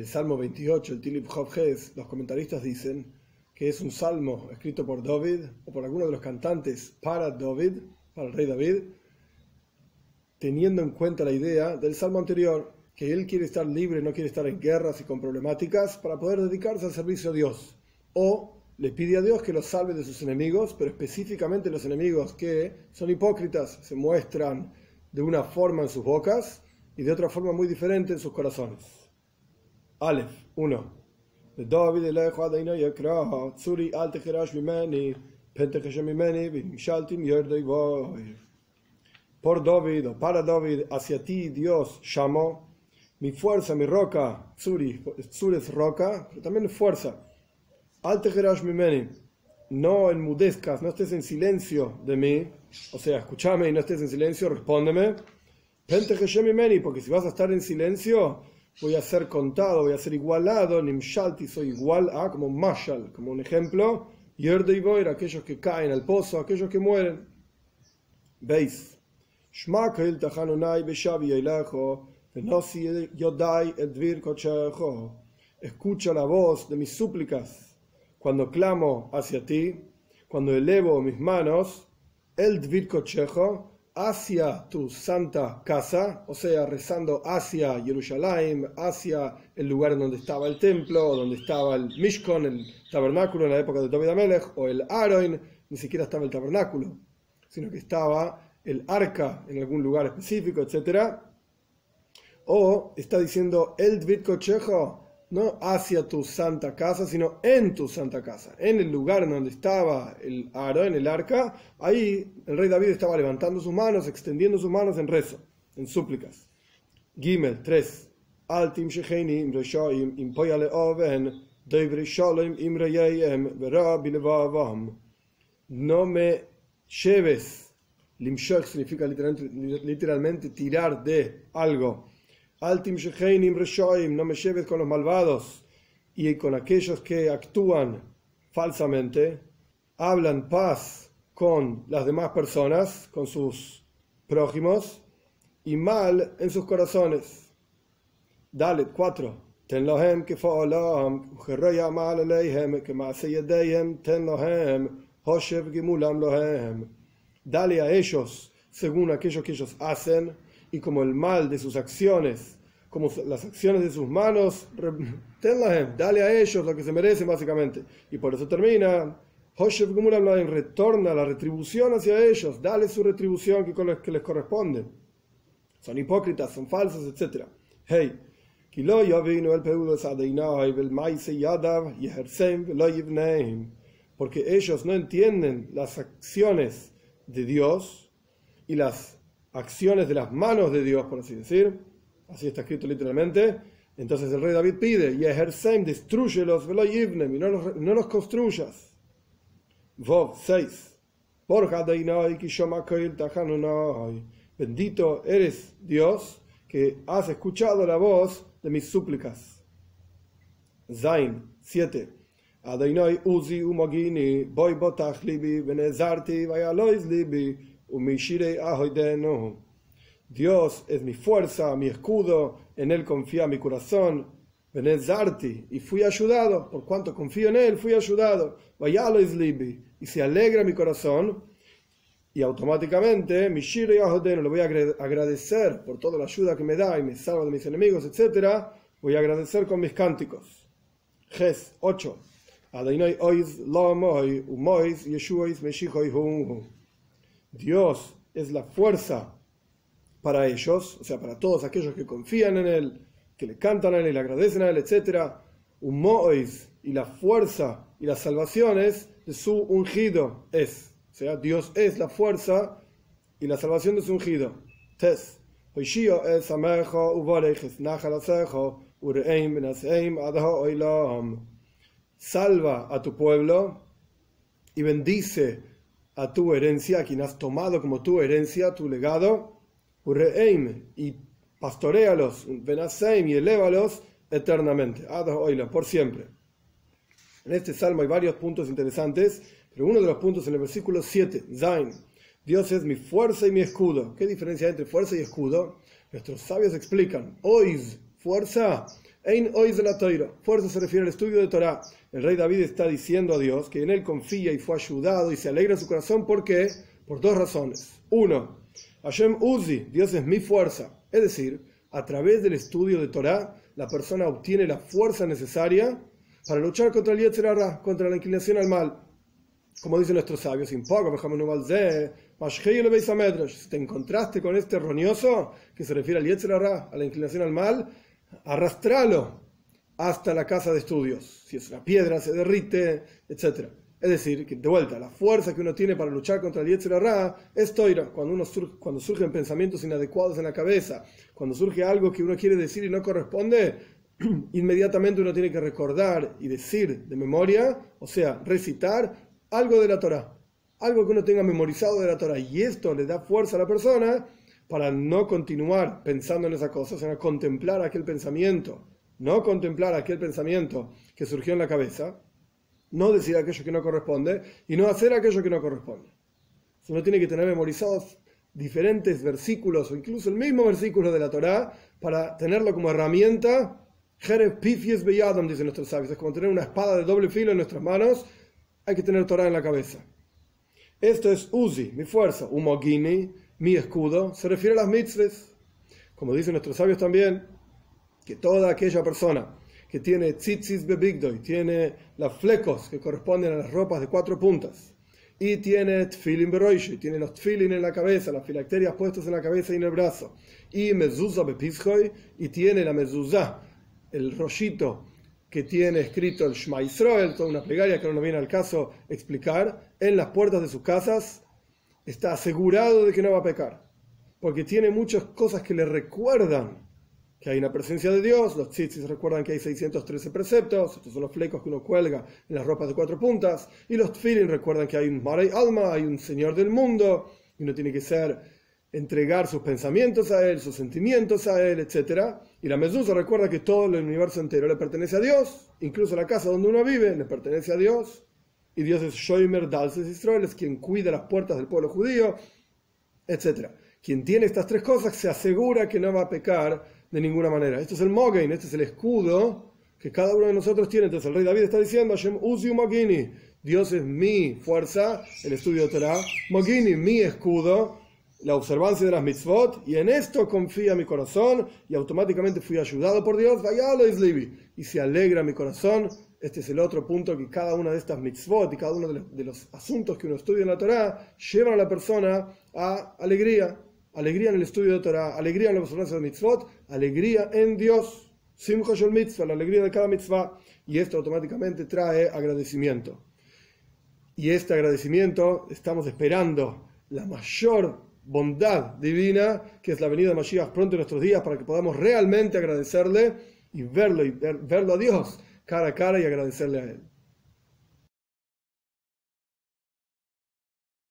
el Salmo 28, el Tilip Hes, los comentaristas dicen que es un salmo escrito por David o por alguno de los cantantes para David, para el rey David, teniendo en cuenta la idea del salmo anterior, que él quiere estar libre, no quiere estar en guerras y con problemáticas para poder dedicarse al servicio a Dios. O le pide a Dios que los salve de sus enemigos, pero específicamente los enemigos que son hipócritas, se muestran de una forma en sus bocas y de otra forma muy diferente en sus corazones. Aleph 1. Por David o para David, hacia ti Dios llamó, mi fuerza, mi roca, Tsuri, Tsuri es roca, pero también fuerza. Alte mimeni, no enmudezcas, no estés en silencio de mí, o sea, escúchame y no estés en silencio, respóndeme. Pente mimeni, porque si vas a estar en silencio, voy a ser contado, voy a ser igualado, nimshalti, soy igual a, como mashal, como un ejemplo, yerde voy, aquellos que caen al pozo, aquellos que mueren. ¿Veis? Escucha la voz de mis súplicas cuando clamo hacia ti, cuando elevo mis manos, el dvir hacia tu santa casa, o sea, rezando hacia Jerusalén, hacia el lugar donde estaba el templo, donde estaba el Mishkan, el tabernáculo en la época de David Amelech, o el Aroin, ni siquiera estaba el tabernáculo, sino que estaba el arca en algún lugar específico, etc. O está diciendo el Dvit no hacia tu santa casa, sino en tu santa casa, en el lugar en donde estaba el aro, en el arca, ahí el rey David estaba levantando sus manos, extendiendo sus manos en rezo, en súplicas. Gimel 3. Altim im No me lleves Limshach significa literalmente, tirar de algo. Altim Reshoim, no me lleves con los malvados y con aquellos que actúan falsamente, hablan paz con las demás personas, con sus prójimos, y mal en sus corazones. Dale, 4. Ten lohem que mal aleihem, que ten lohem, hoshev gimulam lohem dale a ellos según aquello que ellos hacen y como el mal de sus acciones, como las acciones de sus manos, dale a ellos lo que se merecen básicamente. Y por eso termina, retorna la retribución hacia ellos, dale su retribución que les corresponde. Son hipócritas, son falsos, etc. Hey, porque ellos no entienden las acciones de Dios y las acciones de las manos de Dios, por así decir, así está escrito literalmente, entonces el rey David pide, y ejercem, destruyelos, y no los, no los construyas. Vov 6. Bendito eres Dios que has escuchado la voz de mis súplicas. Zain 7. Adonai uzi umogini, boy botach libi, venezarti vayalois libi. Dios es mi fuerza, mi escudo, en él confía mi corazón. Venezarti, y fui ayudado, por cuanto confío en él, fui ayudado. Vayalois libi, y se alegra mi corazón. Y automáticamente, Mishire le voy a agradecer por toda la ayuda que me da y me salva de mis enemigos, etc. Voy a agradecer con mis cánticos. Ges 8. Dios es la fuerza para ellos, o sea, para todos aquellos que confían en Él, que le cantan a Él y le agradecen a Él, etc. y la fuerza y las salvaciones de su ungido es. O sea, Dios es la fuerza y la salvación de su ungido. Tes. salva a tu pueblo y bendice a tu herencia, a quien has tomado como tu herencia, tu legado, y pastorealos, benaseim y elévalos eternamente, por siempre. En este salmo hay varios puntos interesantes, pero uno de los puntos en el versículo 7, Zain, Dios es mi fuerza y mi escudo. ¿Qué diferencia hay entre fuerza y escudo? Nuestros sabios explican, ois, fuerza, Ein de la Torah. Fuerza se refiere al estudio de Torah. El rey David está diciendo a Dios que en él confía y fue ayudado y se alegra su corazón. ¿Por qué? Por dos razones. Uno, Hashem Uzi, Dios es mi fuerza. Es decir, a través del estudio de Torah, la persona obtiene la fuerza necesaria para luchar contra el Yetzirah, contra la inclinación al mal. Como dicen nuestros sabios, si te encontraste con este erróneo que se refiere al Yetzirah, a la inclinación al mal, arrastralo hasta la casa de estudios. Si es una piedra, se derrite, etc. Es decir, que de vuelta, la fuerza que uno tiene para luchar contra el Yetzirah es toira. Cuando, uno cuando surgen pensamientos inadecuados en la cabeza, cuando surge algo que uno quiere decir y no corresponde, inmediatamente uno tiene que recordar y decir de memoria, o sea, recitar algo de la Torah, algo que uno tenga memorizado de la Torah. Y esto le da fuerza a la persona para no continuar pensando en esa cosa, sino contemplar aquel pensamiento, no contemplar aquel pensamiento que surgió en la cabeza, no decir aquello que no corresponde y no hacer aquello que no corresponde. Uno tiene que tener memorizados diferentes versículos o incluso el mismo versículo de la Torá para tenerlo como herramienta. Jerez pifies beyadam, dicen nuestros sabios. Es como tener una espada de doble filo en nuestras manos. Hay que tener Torah en la cabeza. Esto es Uzi, mi fuerza. Umogini, mi escudo, se refiere a las mitzvahs. Como dicen nuestros sabios también, que toda aquella persona que tiene tzitzis bebigdoi, tiene los flecos que corresponden a las ropas de cuatro puntas, y tiene tfilin beroishi, tiene los tfilin en la cabeza, las filacterias puestas en la cabeza y en el brazo, y mezuzah bepizhoi, y tiene la mezuzah, el rollito que tiene escrito el Shema Israel, toda una plegaria que no viene al caso explicar, en las puertas de sus casas, está asegurado de que no va a pecar, porque tiene muchas cosas que le recuerdan que hay una presencia de Dios, los tzitzis recuerdan que hay 613 preceptos, estos son los flecos que uno cuelga en las ropas de cuatro puntas, y los tfilin recuerdan que hay un Maray Alma, hay un Señor del mundo, y uno tiene que ser, entregar sus pensamientos a Él, sus sentimientos a Él, etc. Y la Mezusa recuerda que todo el universo entero le pertenece a Dios, incluso la casa donde uno vive le pertenece a Dios, y Dios es Shoimer Dalses Israel, es quien cuida las puertas del pueblo judío, etc. Quien tiene estas tres cosas se asegura que no va a pecar de ninguna manera. Esto es el Mogain, este es el escudo que cada uno de nosotros tiene. Entonces el rey David está diciendo, Hashem Uziu Mogini, Dios es mi fuerza, el estudio de Torah, Mogini, mi escudo, la observancia de las mitzvot, y en esto confía mi corazón, y automáticamente fui ayudado por Dios, vayalo y se alegra mi corazón. Este es el otro punto que cada una de estas mitzvot y cada uno de los, de los asuntos que uno estudia en la Torah llevan a la persona a alegría, alegría en el estudio de Torah, alegría en la observancia de mitzvot, alegría en Dios, simcha shel mitzvah, la alegría de cada mitzvah, y esto automáticamente trae agradecimiento. Y este agradecimiento estamos esperando la mayor bondad divina, que es la venida de Mashiach pronto en nuestros días, para que podamos realmente agradecerle y verlo y verlo a Dios cara a cara y agradecerle a Él.